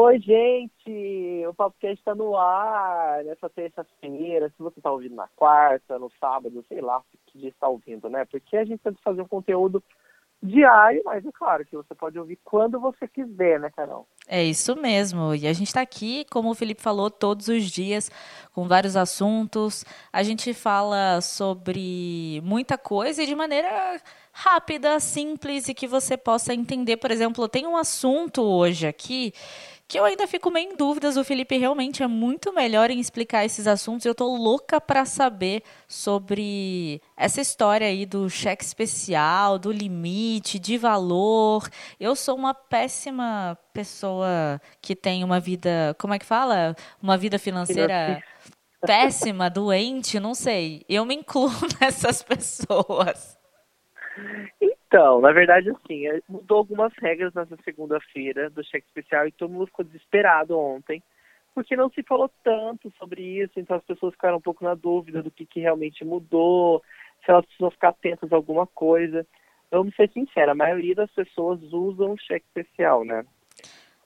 Oi, gente! O podcast está no ar nessa terça-feira. Se você está ouvindo na quarta, no sábado, sei lá que dia está ouvindo, né? Porque a gente tenta fazer um conteúdo diário, mas é claro que você pode ouvir quando você quiser, né, Carol? É isso mesmo. E a gente está aqui, como o Felipe falou, todos os dias com vários assuntos. A gente fala sobre muita coisa e de maneira rápida, simples e que você possa entender. Por exemplo, tem um assunto hoje aqui que eu ainda fico meio em dúvidas. O Felipe realmente é muito melhor em explicar esses assuntos. Eu tô louca para saber sobre essa história aí do cheque especial, do limite, de valor. Eu sou uma péssima pessoa que tem uma vida, como é que fala? Uma vida financeira péssima, doente, não sei. Eu me incluo nessas pessoas. Então, na verdade, assim, é, mudou algumas regras nessa segunda-feira do cheque especial e todo mundo ficou desesperado ontem, porque não se falou tanto sobre isso, então as pessoas ficaram um pouco na dúvida do que, que realmente mudou, se elas precisam ficar atentas a alguma coisa. Vamos ser sinceros, a maioria das pessoas usam o cheque especial, né?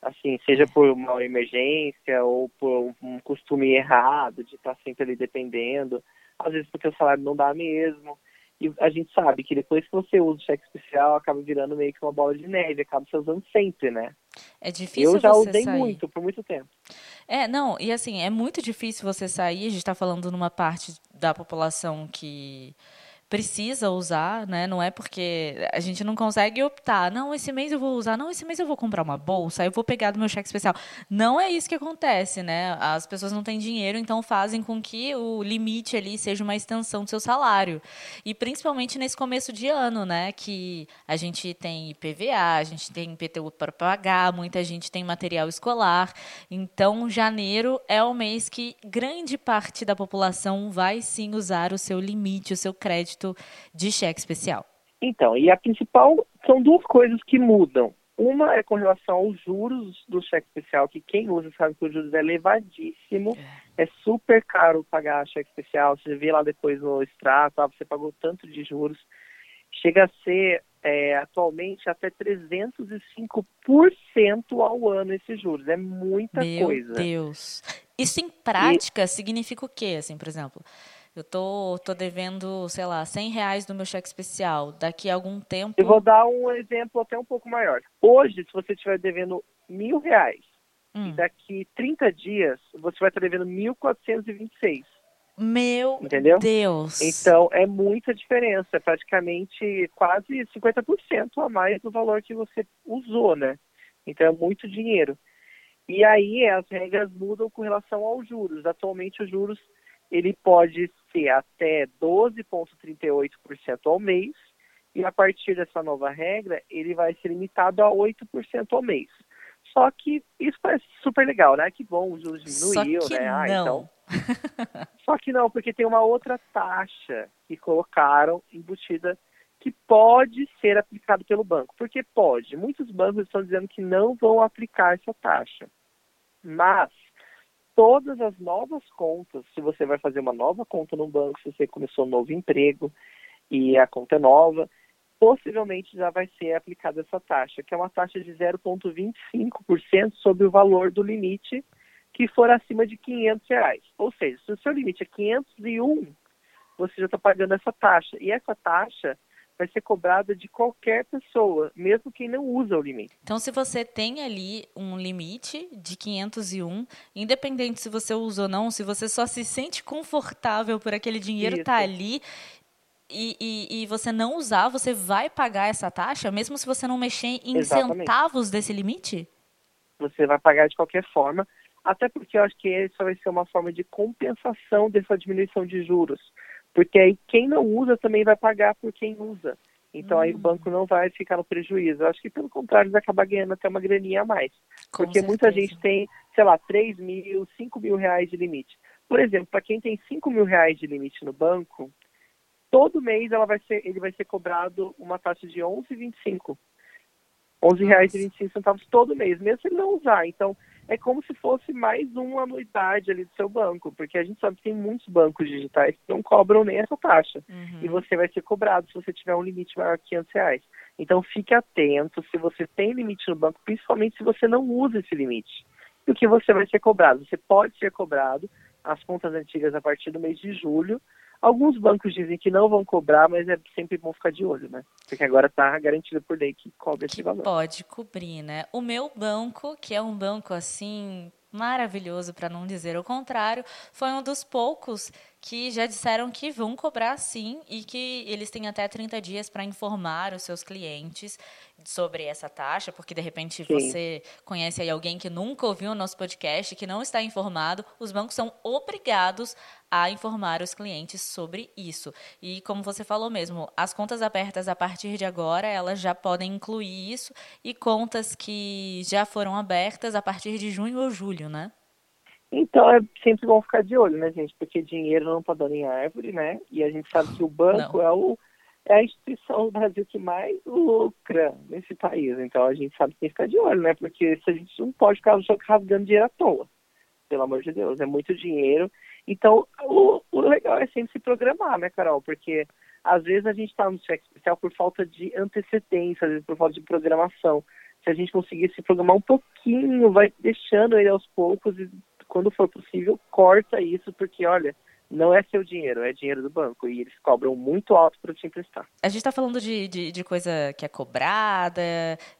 Assim, seja por uma emergência ou por um costume errado de estar sempre ali dependendo, às vezes porque o salário não dá mesmo. E a gente sabe que depois que você usa o cheque especial, acaba virando meio que uma bola de neve, acaba se usando sempre, né? É difícil Eu já usei sair. muito, por muito tempo. É, não, e assim, é muito difícil você sair, a gente está falando numa parte da população que precisa usar, né? Não é porque a gente não consegue optar. Não, esse mês eu vou usar. Não, esse mês eu vou comprar uma bolsa. Eu vou pegar do meu cheque especial. Não é isso que acontece, né? As pessoas não têm dinheiro, então fazem com que o limite ali seja uma extensão do seu salário. E principalmente nesse começo de ano, né? Que a gente tem IPVA, a gente tem IPTU para pagar, muita gente tem material escolar. Então, janeiro é o mês que grande parte da população vai sim usar o seu limite, o seu crédito de cheque especial. Então, e a principal são duas coisas que mudam. Uma é com relação aos juros do cheque especial, que quem usa sabe que o juros é elevadíssimo, é, super caro pagar cheque especial. Você vê lá depois no extrato, ah, você pagou tanto de juros. Chega a ser é, atualmente até 305% ao ano esses juros. É muita Meu coisa. Deus. Isso em prática significa o quê, assim, por exemplo? Eu tô, tô devendo, sei lá, 100 reais do meu cheque especial. Daqui a algum tempo. Eu vou dar um exemplo até um pouco maior. Hoje, se você estiver devendo mil reais, Hum. e daqui 30 dias, você vai estar devendo 1.426. Meu Entendeu? Deus. Então, é muita diferença. É praticamente quase 50% a mais do valor que você usou, né? Então, é muito dinheiro. E aí, as regras mudam com relação aos juros. Atualmente, os juros ele pode ser até 12,38% ao mês, e a partir dessa nova regra, ele vai ser limitado a 8% ao mês. Só que isso parece super legal, né? Que bom, os juros diminuiu, Só que né? Ah, não. então. Só que não, porque tem uma outra taxa que colocaram embutida que pode ser aplicado pelo banco. Porque pode. Muitos bancos estão dizendo que não vão aplicar essa taxa. Mas todas as novas contas, se você vai fazer uma nova conta no banco, se você começou um novo emprego e a conta é nova, possivelmente já vai ser aplicada essa taxa, que é uma taxa de 0,25% sobre o valor do limite que for acima de 500 reais. Ou seja, se o seu limite é 501, você já está pagando essa taxa. E essa taxa vai ser cobrada de qualquer pessoa, mesmo quem não usa o limite. Então, se você tem ali um limite de 501, independente se você usa ou não, se você só se sente confortável por aquele dinheiro estar Isso. ali e, e, e você não usar, você vai pagar essa taxa, mesmo se você não mexer em Exatamente. centavos desse limite? Você vai pagar de qualquer forma, até porque eu acho que essa vai ser uma forma de compensação dessa diminuição de juros. Porque aí quem não usa também vai pagar por quem usa. Então aí o banco não vai ficar no prejuízo. Eu acho que pelo contrário, vai acabar ganhando até uma graninha a mais. Com Porque muita certeza. gente tem, sei lá, 3 mil, 5 mil reais de limite. Por exemplo, para quem tem 5 mil reais de limite no banco, todo mês ela vai ser, ele vai ser cobrado uma taxa de 11,25. R$ 11,25 todo mês, mesmo se ele não usar. Então, é como se fosse mais uma anuidade ali do seu banco, porque a gente sabe que tem muitos bancos digitais que não cobram nem essa taxa. Uhum. E você vai ser cobrado se você tiver um limite maior que 500 reais. Então, fique atento se você tem limite no banco, principalmente se você não usa esse limite. do que você vai ser cobrado. Você pode ser cobrado as contas antigas a partir do mês de julho. Alguns bancos dizem que não vão cobrar, mas é sempre bom ficar de olho, né? Porque agora está garantido por lei que cobre esse valor. Pode cobrir, né? O meu banco, que é um banco assim maravilhoso, para não dizer o contrário, foi um dos poucos que já disseram que vão cobrar sim e que eles têm até 30 dias para informar os seus clientes sobre essa taxa, porque de repente Sim. você conhece aí alguém que nunca ouviu o nosso podcast, que não está informado, os bancos são obrigados a informar os clientes sobre isso. E como você falou mesmo, as contas abertas a partir de agora, elas já podem incluir isso e contas que já foram abertas a partir de junho ou julho, né? Então é sempre bom ficar de olho, né, gente? Porque dinheiro não está dando em árvore, né? E a gente sabe que o banco não. é o é a instituição do Brasil que mais lucra nesse país. Então a gente sabe que tem que ficar de olho, né? Porque se a gente não pode ficar rasgando dinheiro à toa. Pelo amor de Deus, é muito dinheiro. Então o, o legal é sempre se programar, né, Carol? Porque às vezes a gente está no cheque especial por falta de antecedência, às vezes por falta de programação. Se a gente conseguir se programar um pouquinho, vai deixando ele aos poucos e quando for possível, corta isso, porque olha, não é seu dinheiro, é dinheiro do banco. E eles cobram muito alto para te emprestar. A gente está falando de, de, de, coisa que é cobrada,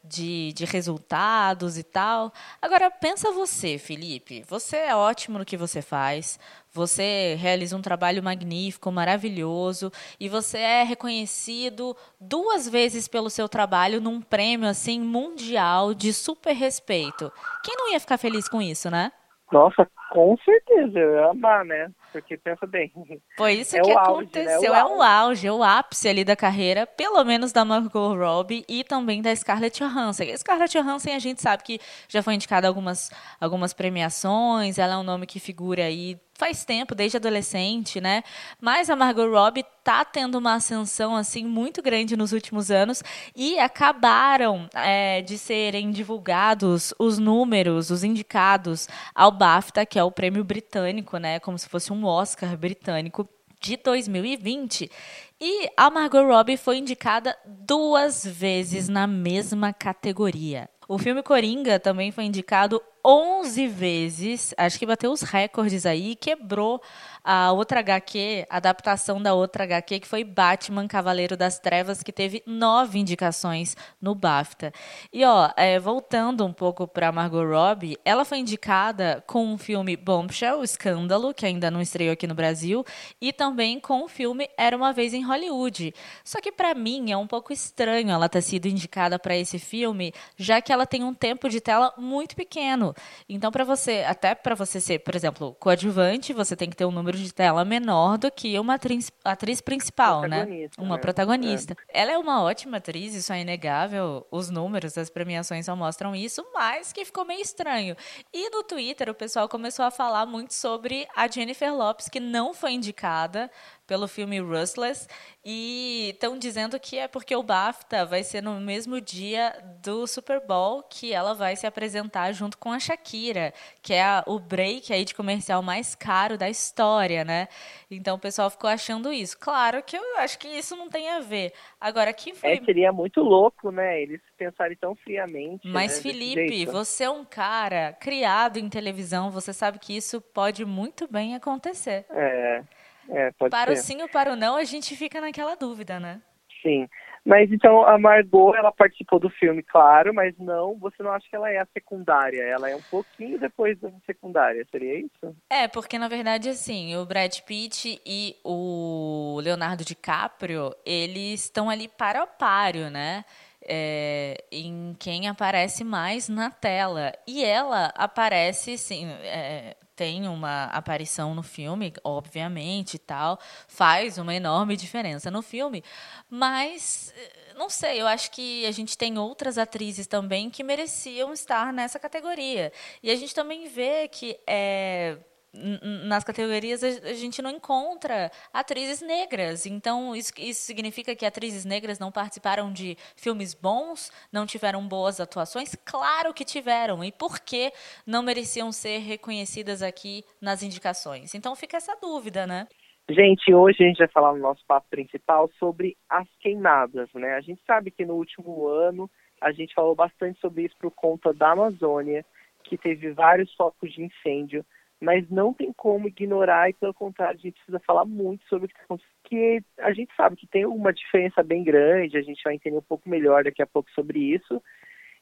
de, de resultados e tal. Agora, pensa você, Felipe. Você é ótimo no que você faz. Você realiza um trabalho magnífico, maravilhoso, e você é reconhecido duas vezes pelo seu trabalho num prêmio assim mundial de super respeito. Quem não ia ficar feliz com isso, né? Nossa, com certeza, eu ia amar, né? Porque pensa bem. Foi isso é que aconteceu. Auge, né? é o auge, é o ápice ali da carreira, pelo menos da Margot Robbie e também da Scarlett Johansson. A Scarlett Johansson a gente sabe que já foi indicada algumas, algumas premiações, ela é um nome que figura aí faz tempo, desde adolescente, né? Mas a Margot Robbie tá tendo uma ascensão assim muito grande nos últimos anos e acabaram é, de serem divulgados os números, os indicados ao BAFTA, que é o prêmio britânico, né? Como se fosse um Oscar britânico de 2020. E a Margot Robbie foi indicada duas vezes na mesma categoria. O filme Coringa também foi indicado 11 vezes, acho que bateu os recordes aí, quebrou a outra HQ, a adaptação da outra HQ, que foi Batman Cavaleiro das Trevas, que teve nove indicações no BAFTA. E ó, é, voltando um pouco para Margot Robbie, ela foi indicada com o filme Bombshell, Escândalo, que ainda não estreou aqui no Brasil, e também com o filme Era uma vez em Hollywood. Só que para mim é um pouco estranho ela ter sido indicada para esse filme, já que ela tem um tempo de tela muito pequeno. Então, para você, até para você ser, por exemplo, coadjuvante, você tem que ter um número de tela menor do que uma atriz, atriz principal, né? Uma né? protagonista. É. Ela é uma ótima atriz, isso é inegável. Os números das premiações só mostram isso, mas que ficou meio estranho. E no Twitter, o pessoal começou a falar muito sobre a Jennifer Lopes, que não foi indicada pelo filme Rustless e estão dizendo que é porque o BAFTA vai ser no mesmo dia do Super Bowl que ela vai se apresentar junto com a Shakira, que é a, o break aí de comercial mais caro da história, né? Então o pessoal ficou achando isso. Claro que eu acho que isso não tem a ver. Agora que foi é, seria muito louco, né? Eles pensarem tão friamente. Mas né? Felipe, você é um cara criado em televisão, você sabe que isso pode muito bem acontecer. É. É, para ser. o sim ou para o não, a gente fica naquela dúvida, né? Sim. Mas então a Margot, ela participou do filme, claro, mas não, você não acha que ela é a secundária, ela é um pouquinho depois da secundária, seria isso? É, porque na verdade assim, o Brad Pitt e o Leonardo DiCaprio, eles estão ali para o páreo, né? É, em quem aparece mais na tela. E ela aparece, sim, é, tem uma aparição no filme, obviamente, e tal, faz uma enorme diferença no filme, mas eh, não sei, eu acho que a gente tem outras atrizes também que mereciam estar nessa categoria. E a gente também vê que é, nas categorias a gente não encontra atrizes negras. Então, isso, isso significa que atrizes negras não participaram de filmes bons, não tiveram boas atuações? Claro que tiveram. E por que não mereciam ser reconhecidas aqui nas indicações? Então, fica essa dúvida, né? Gente, hoje a gente vai falar no nosso papo principal sobre as queimadas, né? A gente sabe que no último ano a gente falou bastante sobre isso por conta da Amazônia que teve vários focos de incêndio, mas não tem como ignorar e, pelo contrário, a gente precisa falar muito sobre o que acontecendo, porque a gente sabe que tem uma diferença bem grande, a gente vai entender um pouco melhor daqui a pouco sobre isso,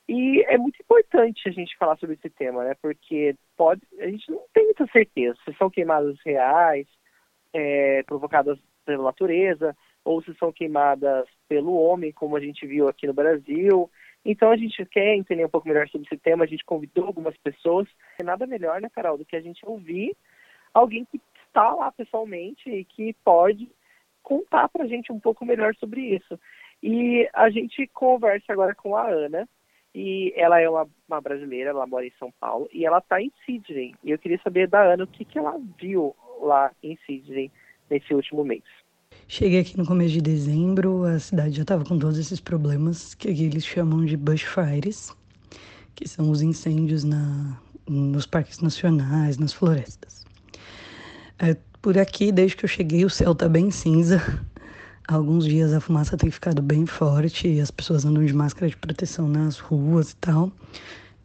e é muito importante a gente falar sobre esse tema, né? Porque pode, a gente não tem muita certeza se são queimadas reais, é, provocadas pela natureza, ou se são queimadas pelo homem, como a gente viu aqui no Brasil. Então a gente quer entender um pouco melhor sobre esse tema, a gente convidou algumas pessoas. Nada melhor, né, Carol, do que a gente ouvir alguém que está lá pessoalmente e que pode contar para a gente um pouco melhor sobre isso. E a gente conversa agora com a Ana, e ela é uma, uma brasileira, ela mora em São Paulo, e ela está em Sydney. E eu queria saber da Ana o que, que ela viu lá em Sydney nesse último mês. Cheguei aqui no começo de dezembro, a cidade já estava com todos esses problemas que aqui eles chamam de bushfires, que são os incêndios na, nos parques nacionais, nas florestas. É, por aqui, desde que eu cheguei, o céu está bem cinza. Alguns dias a fumaça tem ficado bem forte e as pessoas andam de máscara de proteção nas ruas e tal.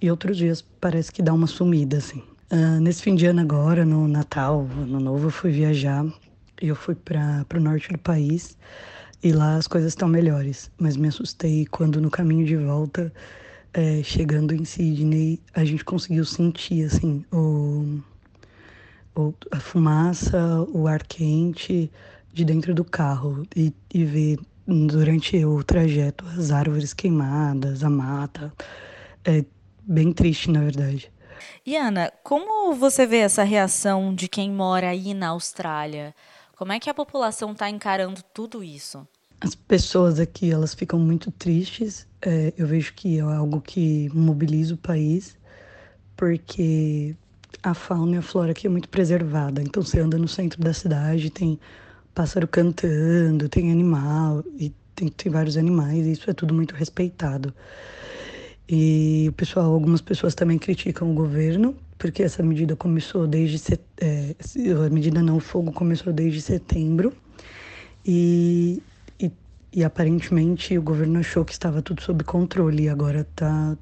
E outros dias parece que dá uma sumida, assim. Uh, nesse fim de ano agora, no Natal, Ano Novo, eu fui viajar eu fui para o norte do país e lá as coisas estão melhores. Mas me assustei quando no caminho de volta, é, chegando em Sydney, a gente conseguiu sentir assim o, o, a fumaça, o ar quente de dentro do carro e, e ver durante o trajeto as árvores queimadas, a mata. É bem triste, na verdade. E Ana, como você vê essa reação de quem mora aí na Austrália? Como é que a população está encarando tudo isso? As pessoas aqui elas ficam muito tristes. É, eu vejo que é algo que mobiliza o país, porque a fauna e a flora aqui é muito preservada. Então você anda no centro da cidade, tem pássaro cantando, tem animal e tem, tem vários animais. E isso é tudo muito respeitado. E o pessoal, algumas pessoas também criticam o governo, porque essa medida começou desde é, a medida não o fogo começou desde setembro e, e, e, aparentemente o governo achou que estava tudo sob controle e agora está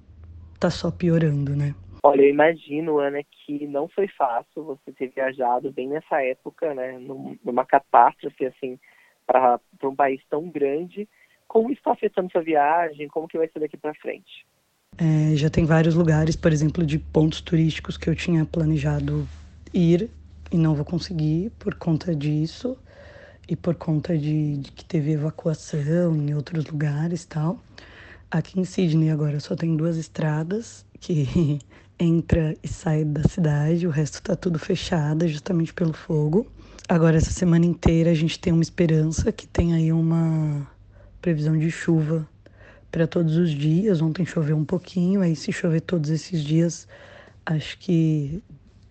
tá só piorando, né? Olha, eu imagino, Ana, que não foi fácil você ter viajado bem nessa época, né, numa catástrofe assim para um país tão grande. Como está afetando sua viagem? Como que vai ser daqui para frente? É, já tem vários lugares, por exemplo, de pontos turísticos que eu tinha planejado ir e não vou conseguir por conta disso e por conta de, de que teve evacuação em outros lugares tal. Aqui em Sydney agora só tem duas estradas que entra e sai da cidade, o resto está tudo fechado justamente pelo fogo. Agora essa semana inteira a gente tem uma esperança que tem aí uma previsão de chuva para todos os dias. Ontem choveu um pouquinho, aí se chover todos esses dias, acho que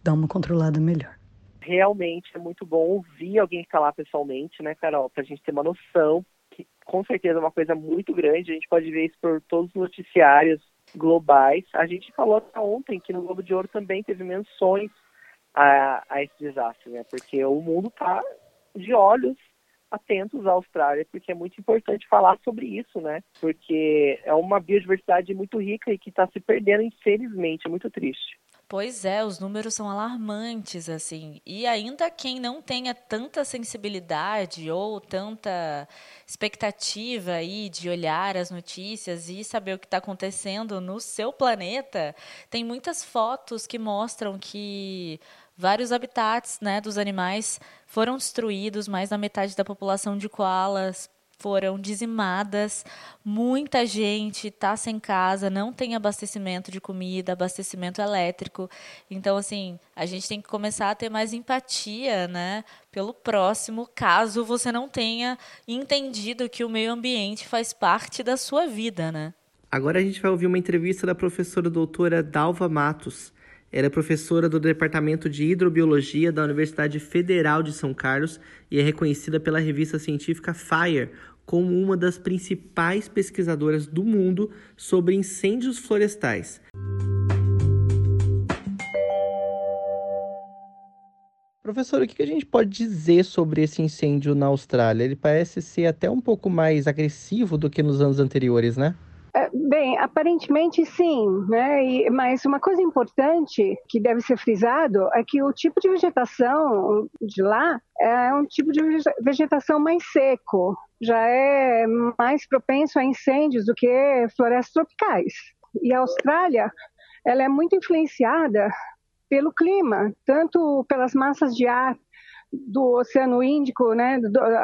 dá uma controlada melhor. Realmente é muito bom ouvir alguém está lá pessoalmente, né, Carol, para a gente ter uma noção, que com certeza é uma coisa muito grande, a gente pode ver isso por todos os noticiários globais. A gente falou ontem que no Globo de Ouro também teve menções a, a esse desastre, né, porque o mundo está de olhos atentos à Austrália, porque é muito importante falar sobre isso, né? Porque é uma biodiversidade muito rica e que está se perdendo, infelizmente, é muito triste. Pois é, os números são alarmantes, assim. E ainda quem não tenha tanta sensibilidade ou tanta expectativa aí de olhar as notícias e saber o que está acontecendo no seu planeta, tem muitas fotos que mostram que vários habitats né, dos animais foram destruídos, mais da metade da população de koalas foram dizimadas, muita gente está sem casa, não tem abastecimento de comida, abastecimento elétrico. Então, assim, a gente tem que começar a ter mais empatia, né, pelo próximo, caso você não tenha entendido que o meio ambiente faz parte da sua vida, né? Agora a gente vai ouvir uma entrevista da professora doutora Dalva Matos. Ela é professora do Departamento de Hidrobiologia da Universidade Federal de São Carlos e é reconhecida pela revista científica Fire como uma das principais pesquisadoras do mundo sobre incêndios florestais. Professor, o que a gente pode dizer sobre esse incêndio na Austrália? Ele parece ser até um pouco mais agressivo do que nos anos anteriores, né? É, bem, aparentemente sim, né? E, mas uma coisa importante que deve ser frisado é que o tipo de vegetação de lá é um tipo de vegetação mais seco, já é mais propenso a incêndios do que florestas tropicais. E a Austrália, ela é muito influenciada pelo clima, tanto pelas massas de ar do Oceano Índico, né,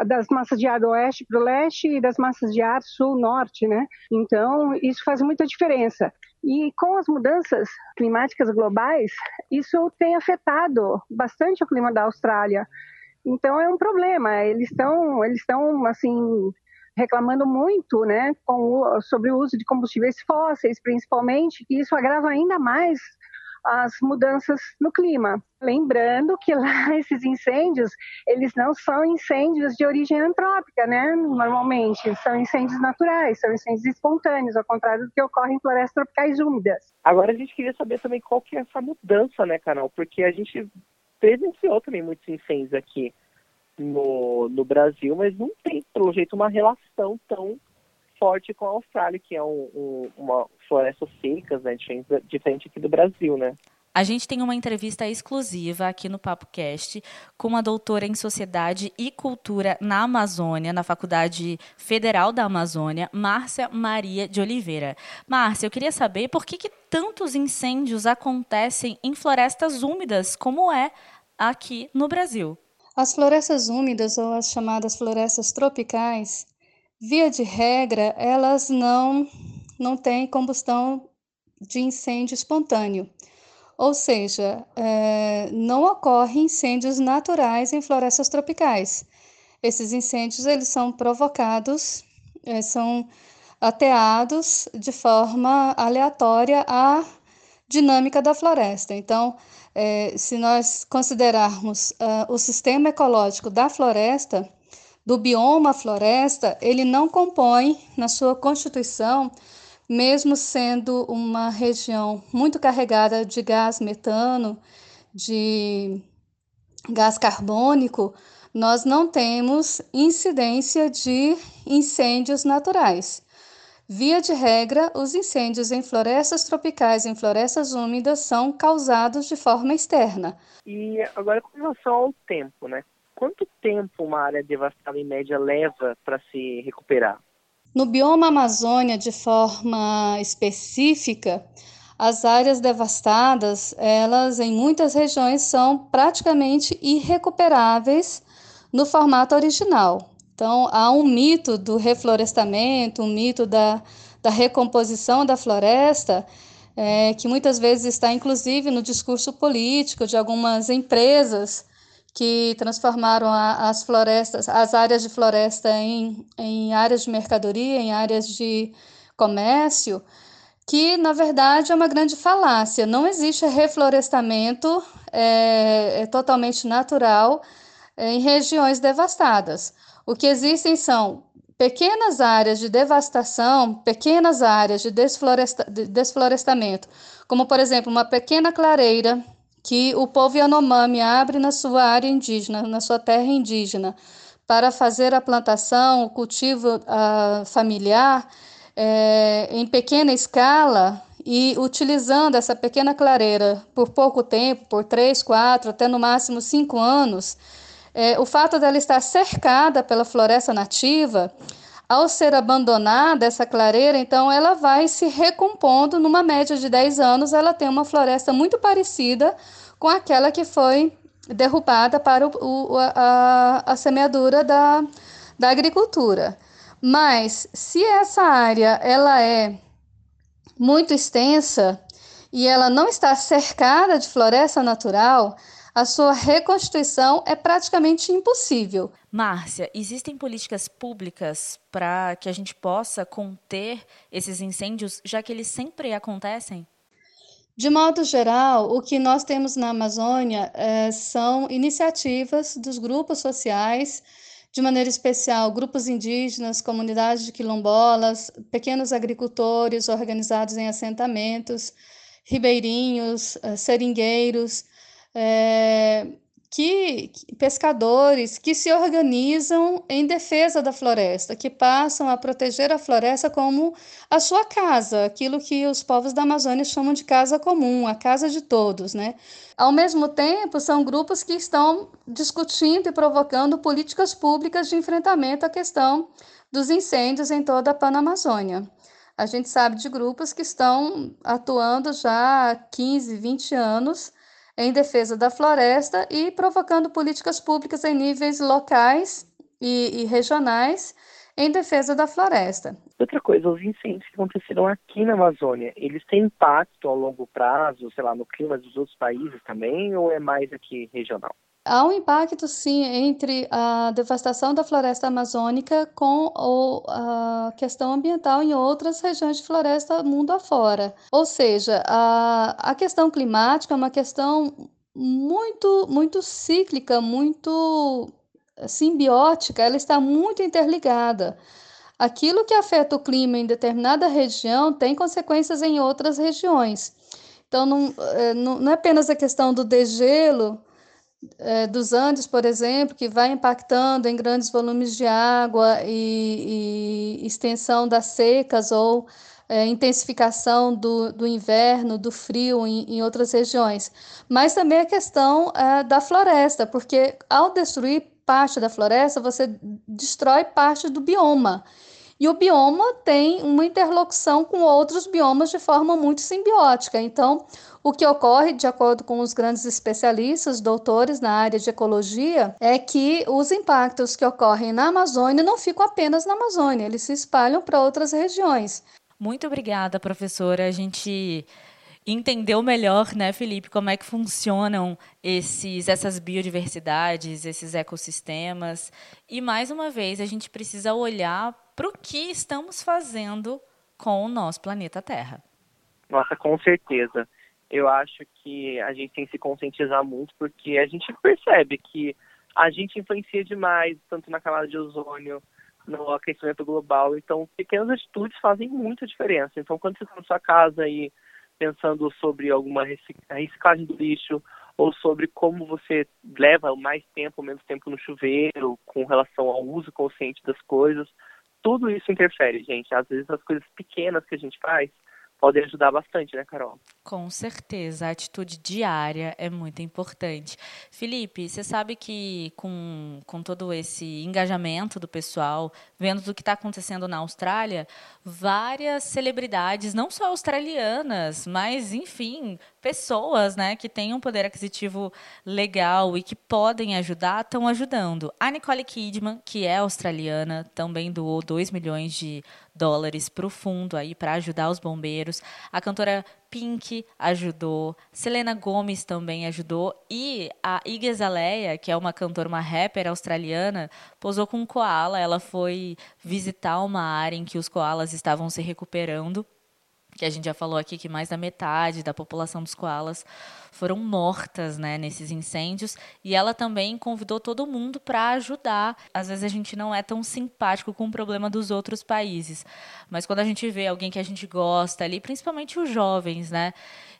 das massas de ar oeste para o leste e das massas de ar sul-norte, né? Então, isso faz muita diferença. E com as mudanças climáticas globais, isso tem afetado bastante o clima da Austrália. Então, é um problema. Eles estão, eles estão assim reclamando muito, né, com, sobre o uso de combustíveis fósseis, principalmente, e isso agrava ainda mais as mudanças no clima. Lembrando que lá esses incêndios, eles não são incêndios de origem antrópica, né? Normalmente, são incêndios naturais, são incêndios espontâneos, ao contrário do que ocorre em florestas tropicais úmidas. Agora a gente queria saber também qual que é essa mudança, né, Carol? Porque a gente presenciou também muitos incêndios aqui no, no Brasil, mas não tem, pelo jeito, uma relação tão forte com a Austrália, que é um, um, uma floresta secas, né, diferente, diferente aqui do Brasil, né? A gente tem uma entrevista exclusiva aqui no PapoCast com uma doutora em Sociedade e Cultura na Amazônia, na Faculdade Federal da Amazônia, Márcia Maria de Oliveira. Márcia, eu queria saber por que, que tantos incêndios acontecem em florestas úmidas, como é aqui no Brasil. As florestas úmidas, ou as chamadas florestas tropicais, Via de regra, elas não, não têm combustão de incêndio espontâneo, ou seja, é, não ocorrem incêndios naturais em florestas tropicais. Esses incêndios eles são provocados, é, são ateados de forma aleatória à dinâmica da floresta. Então, é, se nós considerarmos uh, o sistema ecológico da floresta, do bioma floresta, ele não compõe na sua constituição, mesmo sendo uma região muito carregada de gás metano, de gás carbônico, nós não temos incidência de incêndios naturais. Via de regra, os incêndios em florestas tropicais em florestas úmidas são causados de forma externa. E agora com relação ao tempo, né? Quanto tempo uma área devastada em média leva para se recuperar? No bioma Amazônia, de forma específica, as áreas devastadas, elas em muitas regiões são praticamente irrecuperáveis no formato original. Então, há um mito do reflorestamento, um mito da, da recomposição da floresta, é, que muitas vezes está inclusive no discurso político de algumas empresas que transformaram a, as florestas, as áreas de floresta em, em áreas de mercadoria, em áreas de comércio, que na verdade é uma grande falácia. Não existe reflorestamento é, é totalmente natural é, em regiões devastadas. O que existem são pequenas áreas de devastação, pequenas áreas de, desfloresta, de desflorestamento, como por exemplo uma pequena clareira que o povo Yanomami abre na sua área indígena, na sua terra indígena, para fazer a plantação, o cultivo uh, familiar é, em pequena escala e utilizando essa pequena clareira por pouco tempo, por três, quatro, até no máximo cinco anos, é, o fato dela estar cercada pela floresta nativa, ao ser abandonada essa clareira, então ela vai se recompondo numa média de 10 anos, ela tem uma floresta muito parecida com aquela que foi derrubada para o, o, a, a semeadura da, da agricultura. Mas se essa área ela é muito extensa e ela não está cercada de floresta natural, a sua reconstituição é praticamente impossível. Márcia, existem políticas públicas para que a gente possa conter esses incêndios, já que eles sempre acontecem? De modo geral, o que nós temos na Amazônia é, são iniciativas dos grupos sociais, de maneira especial grupos indígenas, comunidades de quilombolas, pequenos agricultores organizados em assentamentos, ribeirinhos, é, seringueiros, é, que pescadores que se organizam em defesa da floresta, que passam a proteger a floresta como a sua casa, aquilo que os povos da Amazônia chamam de casa comum, a casa de todos, né? Ao mesmo tempo, são grupos que estão discutindo e provocando políticas públicas de enfrentamento à questão dos incêndios em toda a Panamazônia. A gente sabe de grupos que estão atuando já há 15, 20 anos em defesa da floresta e provocando políticas públicas em níveis locais e, e regionais em defesa da floresta. Outra coisa, os incêndios que aconteceram aqui na Amazônia, eles têm impacto a longo prazo, sei lá, no clima dos outros países também, ou é mais aqui regional? Há um impacto, sim, entre a devastação da floresta amazônica com a questão ambiental em outras regiões de floresta mundo afora. Ou seja, a, a questão climática é uma questão muito, muito cíclica, muito simbiótica, ela está muito interligada. Aquilo que afeta o clima em determinada região tem consequências em outras regiões. Então, não, é, não é apenas a questão do degelo é, dos Andes, por exemplo, que vai impactando em grandes volumes de água e, e extensão das secas ou é, intensificação do, do inverno, do frio em, em, outras regiões. Mas também a questão é, da floresta, porque ao destruir parte da floresta, você destrói parte do bioma. E o bioma tem uma interlocução com outros biomas de forma muito simbiótica. Então, o que ocorre, de acordo com os grandes especialistas, doutores na área de ecologia, é que os impactos que ocorrem na Amazônia não ficam apenas na Amazônia, eles se espalham para outras regiões. Muito obrigada, professora. A gente entendeu melhor, né, Felipe, como é que funcionam esses, essas biodiversidades, esses ecossistemas. E mais uma vez a gente precisa olhar para o que estamos fazendo com o nosso planeta Terra. Nossa, com certeza. Eu acho que a gente tem que se conscientizar muito, porque a gente percebe que a gente influencia demais, tanto na camada de ozônio, no aquecimento global. Então, pequenas atitudes fazem muita diferença. Então, quando você está na sua casa aí pensando sobre alguma reciclagem do lixo, ou sobre como você leva mais tempo ou menos tempo no chuveiro, com relação ao uso consciente das coisas, tudo isso interfere, gente. Às vezes as coisas pequenas que a gente faz podem ajudar bastante, né, Carol? Com certeza, a atitude diária é muito importante. Felipe, você sabe que com, com todo esse engajamento do pessoal, vendo o que está acontecendo na Austrália, várias celebridades, não só australianas, mas, enfim, pessoas né, que têm um poder aquisitivo legal e que podem ajudar, estão ajudando. A Nicole Kidman, que é australiana, também doou 2 milhões de dólares para o fundo aí para ajudar os bombeiros. A cantora Pink ajudou, Selena Gomez também ajudou e a Iggy Azalea, que é uma cantora, uma rapper australiana, posou com um koala. Ela foi visitar uma área em que os koalas estavam se recuperando que a gente já falou aqui que mais da metade da população dos koalas foram mortas né, nesses incêndios. E ela também convidou todo mundo para ajudar. Às vezes a gente não é tão simpático com o problema dos outros países. Mas quando a gente vê alguém que a gente gosta ali, principalmente os jovens, né,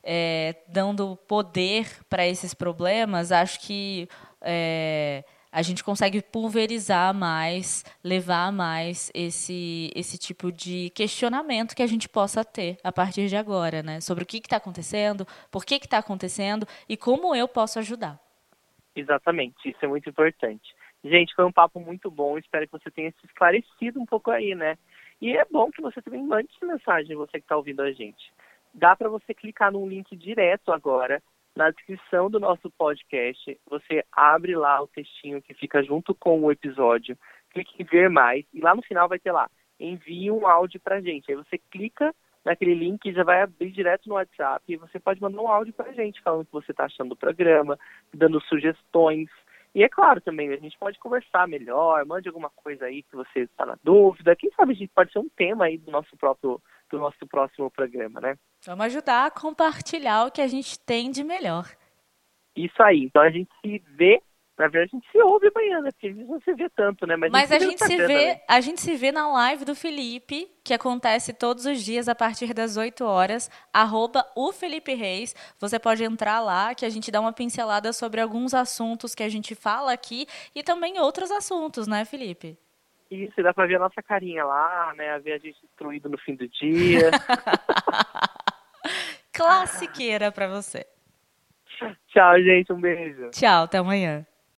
é, dando poder para esses problemas, acho que. É, a gente consegue pulverizar mais, levar mais esse, esse tipo de questionamento que a gente possa ter a partir de agora, né? Sobre o que está acontecendo, por que está acontecendo e como eu posso ajudar. Exatamente, isso é muito importante. Gente, foi um papo muito bom, espero que você tenha se esclarecido um pouco aí, né? E é bom que você também mande mensagem, você que está ouvindo a gente. Dá para você clicar num link direto agora na descrição do nosso podcast, você abre lá o textinho que fica junto com o episódio, clique em ver mais e lá no final vai ter lá, envie um áudio pra gente. Aí você clica naquele link e já vai abrir direto no WhatsApp e você pode mandar um áudio pra gente falando o que você está achando do programa, dando sugestões. E é claro também, a gente pode conversar melhor, mande alguma coisa aí que você está na dúvida. Quem sabe a gente pode ser um tema aí do nosso próprio do nosso próximo programa, né? Vamos ajudar a compartilhar o que a gente tem de melhor. Isso aí. Então a gente se vê Na verdade, a gente se ouve amanhã, né? Porque a gente não se vê tanto, né? Mas, Mas a, gente, a gente se vê, a gente se vê na live do Felipe, que acontece todos os dias a partir das 8 horas, arroba o Felipe Reis. Você pode entrar lá, que a gente dá uma pincelada sobre alguns assuntos que a gente fala aqui e também outros assuntos, né, Felipe? Isso, dá pra ver a nossa carinha lá, né? Ver a gente destruído no fim do dia. Classiqueira pra você. Tchau, gente. Um beijo. Tchau, até amanhã.